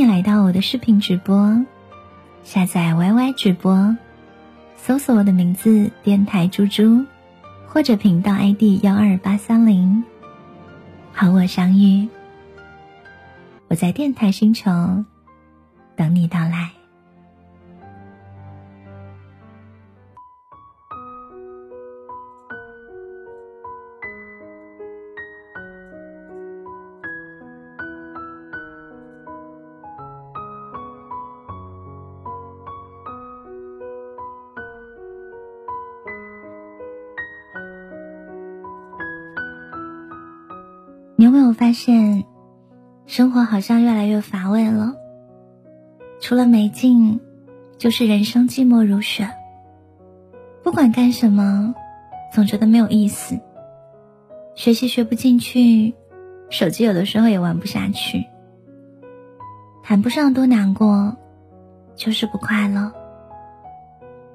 你来到我的视频直播，下载 YY 直播，搜索我的名字“电台猪猪”，或者频道 ID 幺二八三零，和我相遇。我在电台星球等你到来。你有没有发现，生活好像越来越乏味了？除了没劲，就是人生寂寞如雪。不管干什么，总觉得没有意思。学习学不进去，手机有的时候也玩不下去。谈不上多难过，就是不快乐。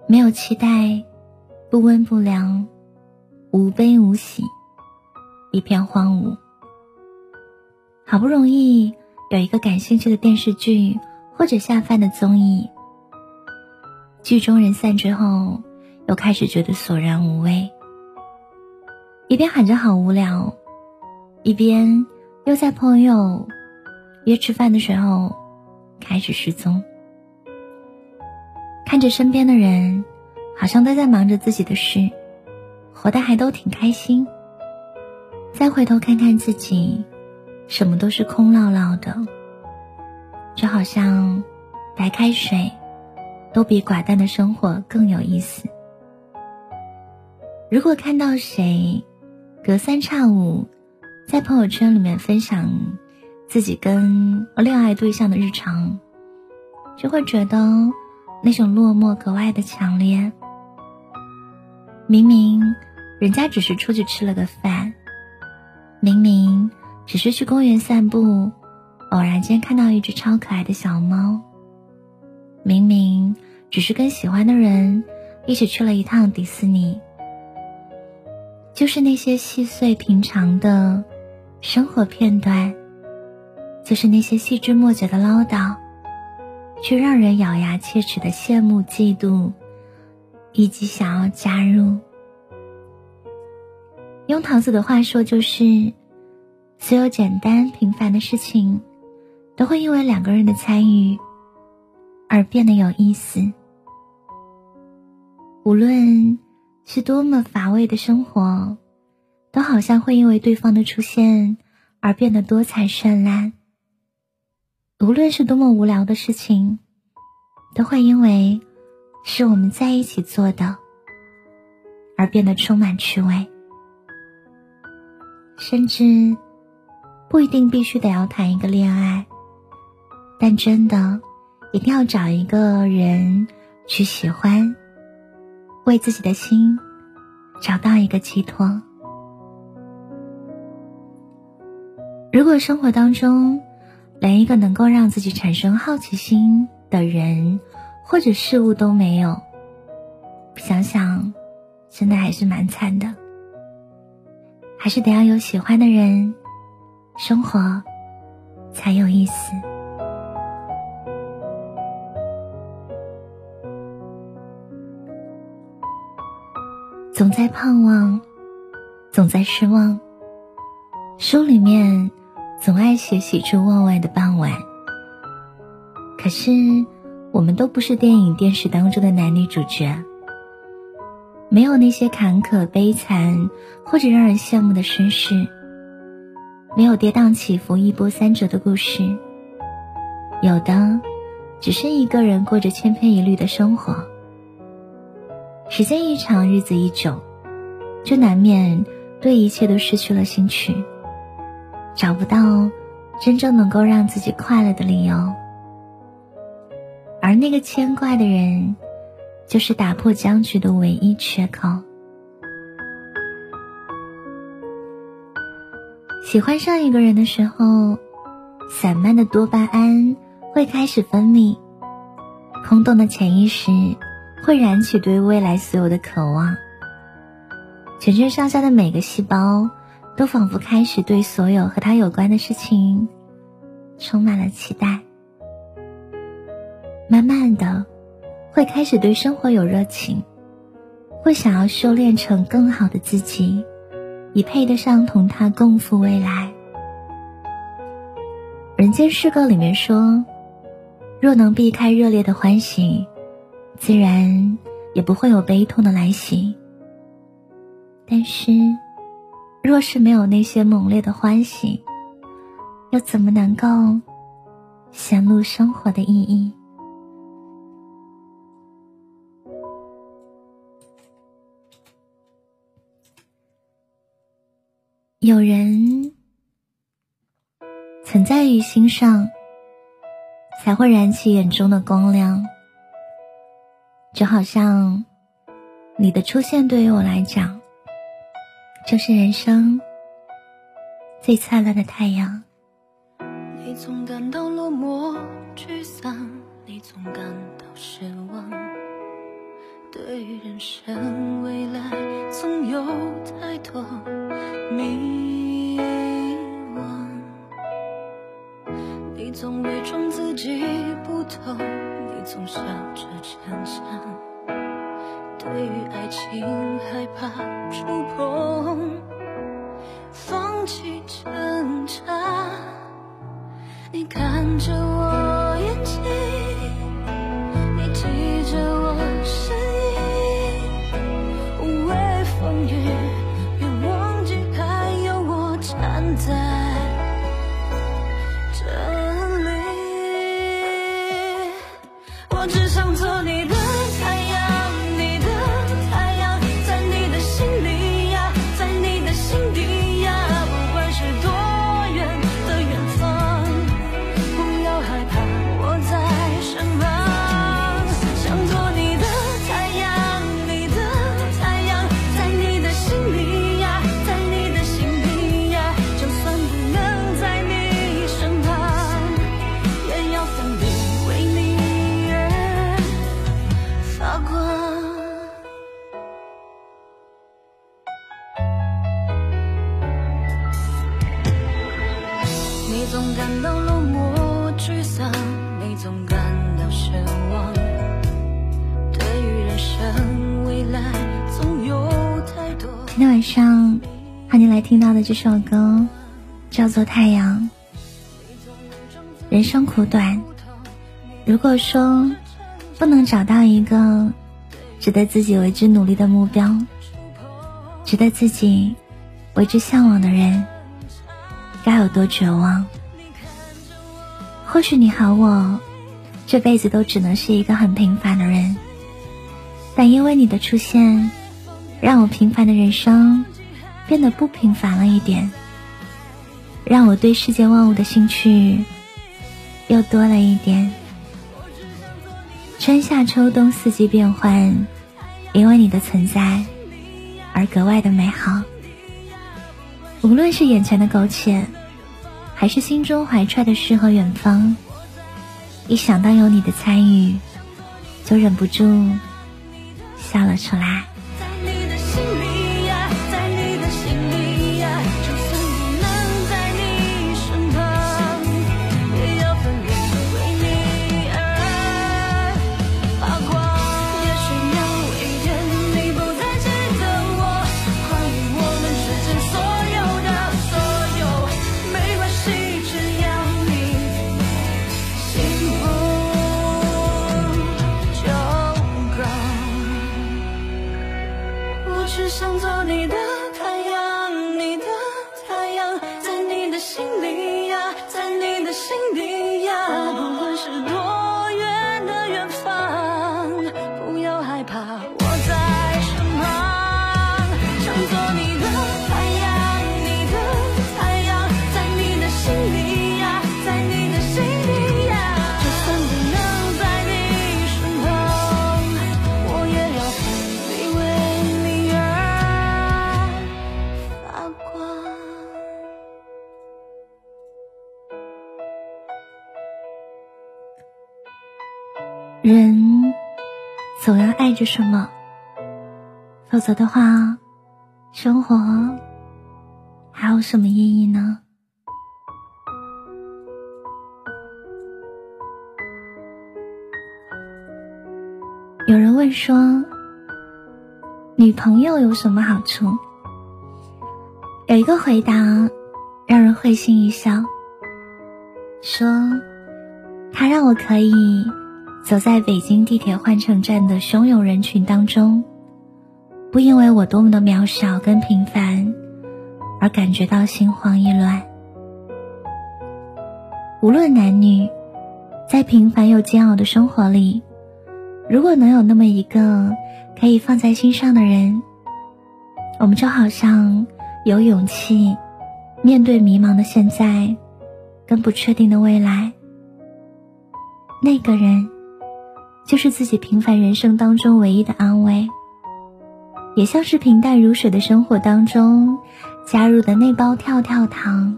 没有期待，不温不凉，无悲无喜，一片荒芜。好不容易有一个感兴趣的电视剧或者下饭的综艺，剧中人散之后，又开始觉得索然无味。一边喊着好无聊，一边又在朋友约吃饭的时候开始失踪。看着身边的人，好像都在忙着自己的事，活得还都挺开心。再回头看看自己。什么都是空落落的，就好像白开水都比寡淡的生活更有意思。如果看到谁隔三差五在朋友圈里面分享自己跟恋爱对象的日常，就会觉得那种落寞格外的强烈。明明人家只是出去吃了个饭，明明。只是去公园散步，偶然间看到一只超可爱的小猫。明明只是跟喜欢的人一起去了一趟迪士尼，就是那些细碎平常的生活片段，就是那些细枝末节的唠叨，却让人咬牙切齿的羡慕、嫉妒，以及想要加入。用桃子的话说，就是。所有简单平凡的事情，都会因为两个人的参与而变得有意思。无论是多么乏味的生活，都好像会因为对方的出现而变得多彩绚烂。无论是多么无聊的事情，都会因为是我们在一起做的而变得充满趣味，甚至。不一定必须得要谈一个恋爱，但真的一定要找一个人去喜欢，为自己的心找到一个寄托。如果生活当中连一个能够让自己产生好奇心的人或者事物都没有，想想真的还是蛮惨的，还是得要有喜欢的人。生活才有意思。总在盼望，总在失望。书里面总爱写喜出望外的傍晚。可是，我们都不是电影、电视当中的男女主角，没有那些坎坷、悲惨或者让人羡慕的身世。没有跌宕起伏、一波三折的故事，有的只是一个人过着千篇一律的生活。时间一长，日子一久，就难免对一切都失去了兴趣，找不到真正能够让自己快乐的理由。而那个牵挂的人，就是打破僵局的唯一缺口。喜欢上一个人的时候，散漫的多巴胺会开始分泌，空洞的潜意识会燃起对未来所有的渴望，全身上下的每个细胞都仿佛开始对所有和他有关的事情充满了期待。慢慢的，会开始对生活有热情，会想要修炼成更好的自己，以配得上同他共赴未来。人间失格里面说，若能避开热烈的欢喜，自然也不会有悲痛的来袭。但是，若是没有那些猛烈的欢喜，又怎么能够显露生活的意义？有人存在于心上，才会燃起眼中的光亮。就好像你的出现对于我来讲，就是人生最灿烂的太阳。你总感到落寞、沮丧，你总感到失望。对于人生未来，总有太多。迷惘，你总伪装自己不懂，你总笑着逞强。对于爱情害怕触碰，放弃挣扎。你看着我只想做你的。感到落寞沮丧，你总感到失望。对于人生未来，总有太多今天晚上和你来听到的这首歌叫做《太阳》。人生苦短，如果说不能找到一个值得自己为之努力的目标，值得自己为之向往的人，该有多绝望？或许你和我这辈子都只能是一个很平凡的人，但因为你的出现。让我平凡的人生变得不平凡了一点，让我对世界万物的兴趣又多了一点。春夏秋冬四季变换，因为你的存在而格外的美好。无论是眼前的苟且，还是心中怀揣的诗和远方，一想到有你的参与，就忍不住笑了出来。想做你人总要爱着什么，否则的话，生活还有什么意义呢？有人问说，女朋友有什么好处？有一个回答让人会心一笑，说，她让我可以走在北京地铁换乘站的汹涌人群当中，不因为我多么的渺小跟平凡而感觉到心慌意乱。无论男女，在平凡又煎熬的生活里。如果能有那么一个可以放在心上的人，我们就好像有勇气面对迷茫的现在，跟不确定的未来。那个人，就是自己平凡人生当中唯一的安慰，也像是平淡如水的生活当中加入的那包跳跳糖，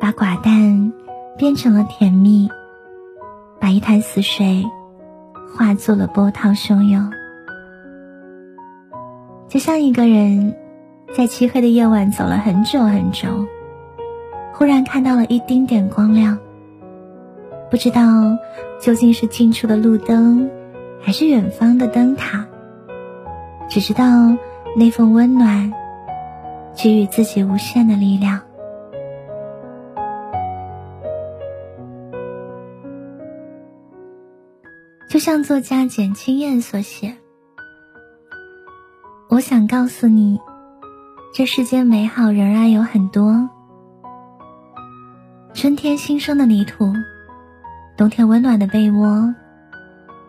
把寡淡变成了甜蜜，把一潭死水。化作了波涛汹涌，就像一个人在漆黑的夜晚走了很久很久，忽然看到了一丁点光亮。不知道究竟是近处的路灯，还是远方的灯塔，只知道那份温暖给予自己无限的力量。就像作家简清燕所写：“我想告诉你，这世间美好仍然有很多。春天新生的泥土，冬天温暖的被窝，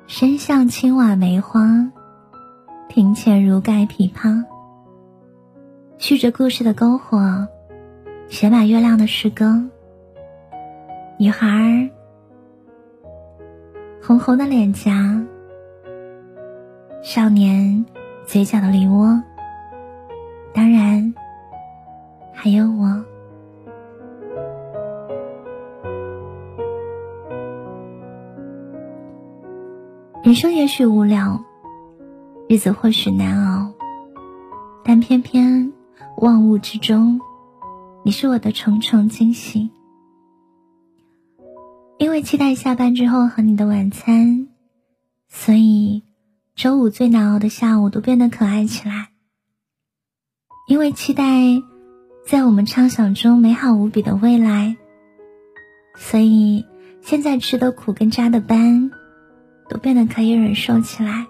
身向青瓦梅花，庭前如盖琵琶，续着故事的篝火，写满月亮的诗歌，女孩。”红红的脸颊，少年嘴角的梨窝，当然还有我。人生也许无聊，日子或许难熬，但偏偏万物之中，你是我的重重惊喜。因为期待下班之后和你的晚餐，所以周五最难熬的下午都变得可爱起来。因为期待在我们畅想中美好无比的未来，所以现在吃的苦跟扎的班都变得可以忍受起来。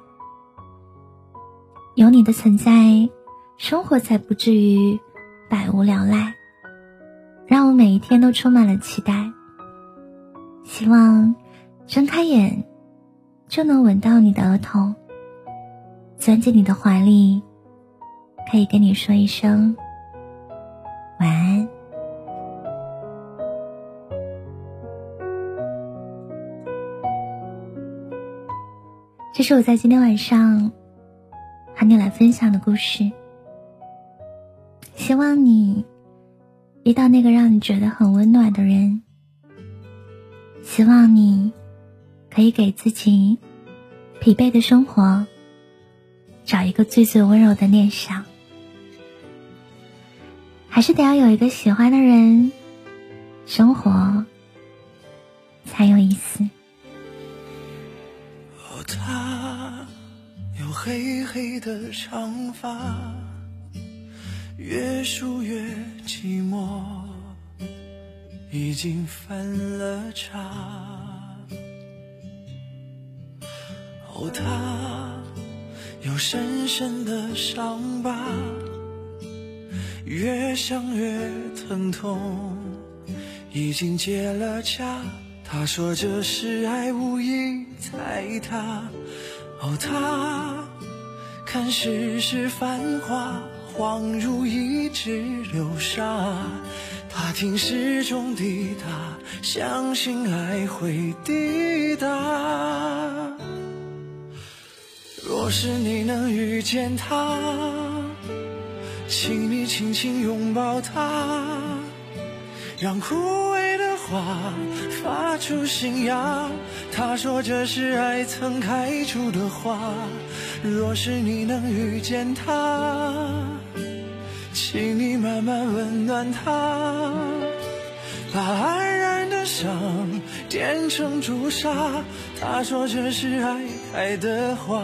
有你的存在，生活才不至于百无聊赖，让我每一天都充满了期待。希望睁开眼就能吻到你的额头，钻进你的怀里，可以跟你说一声晚安。这是我在今天晚上和你来分享的故事。希望你遇到那个让你觉得很温暖的人。希望你可以给自己疲惫的生活找一个最最温柔的念想，还是得要有一个喜欢的人，生活才有意思。黑黑的长发，越梳越寂寞。已经分了叉，哦，他有深深的伤疤，越想越疼痛。已经结了痂，他说这是爱无意踩踏。哦，他看世事繁华，恍如一指流沙。他听时钟滴答，相信爱会抵达。若是你能遇见他，请你轻轻拥抱他，让枯萎花发出新芽。他说这是爱曾开出的花。若是你能遇见他，请你慢慢温暖他，把安然的伤点成朱砂。他说这是爱开的花。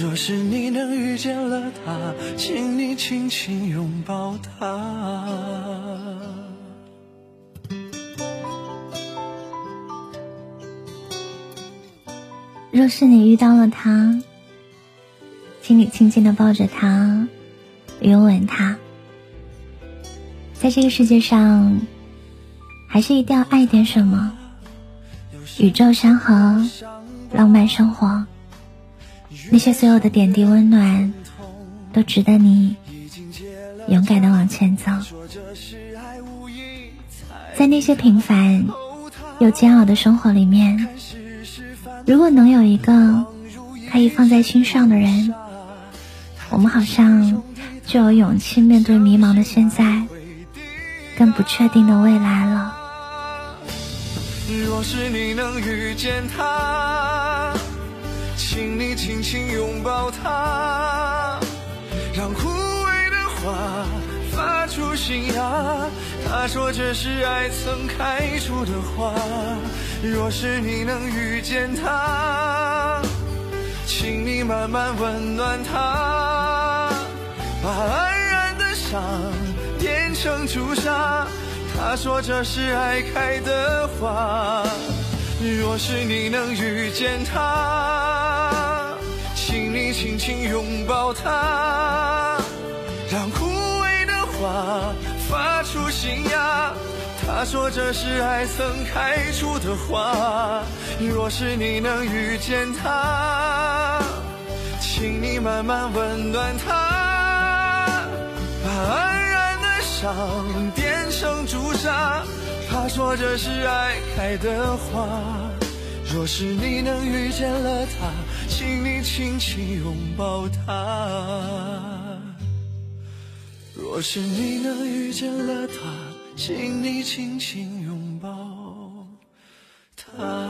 若是你能遇见了他，请你轻轻拥抱他。若是你遇到了他，请你轻轻的抱着他，拥吻他。在这个世界上，还是一定要爱点什么？宇宙山河，浪漫生活。那些所有的点滴温暖，都值得你勇敢的往前走。在那些平凡又煎熬的生活里面，如果能有一个可以放在心上的人，我们好像就有勇气面对迷茫的现在，更不确定的未来了。若是你能遇见他。请你轻轻拥抱他，让枯萎的花发出新芽。他说这是爱曾开出的花。若是你能遇见他，请你慢慢温暖他，把安然的伤变成朱砂。他说这是爱开的花。若是你能遇见他，请你轻轻拥抱他，让枯萎的花发出新芽。他说这是爱曾开出的花。若是你能遇见他，请你慢慢温暖他，把安然的伤变成朱砂。他说这是爱开的花，若是你能遇见了他，请你轻轻拥抱他。若是你能遇见了他，请你轻轻拥抱他。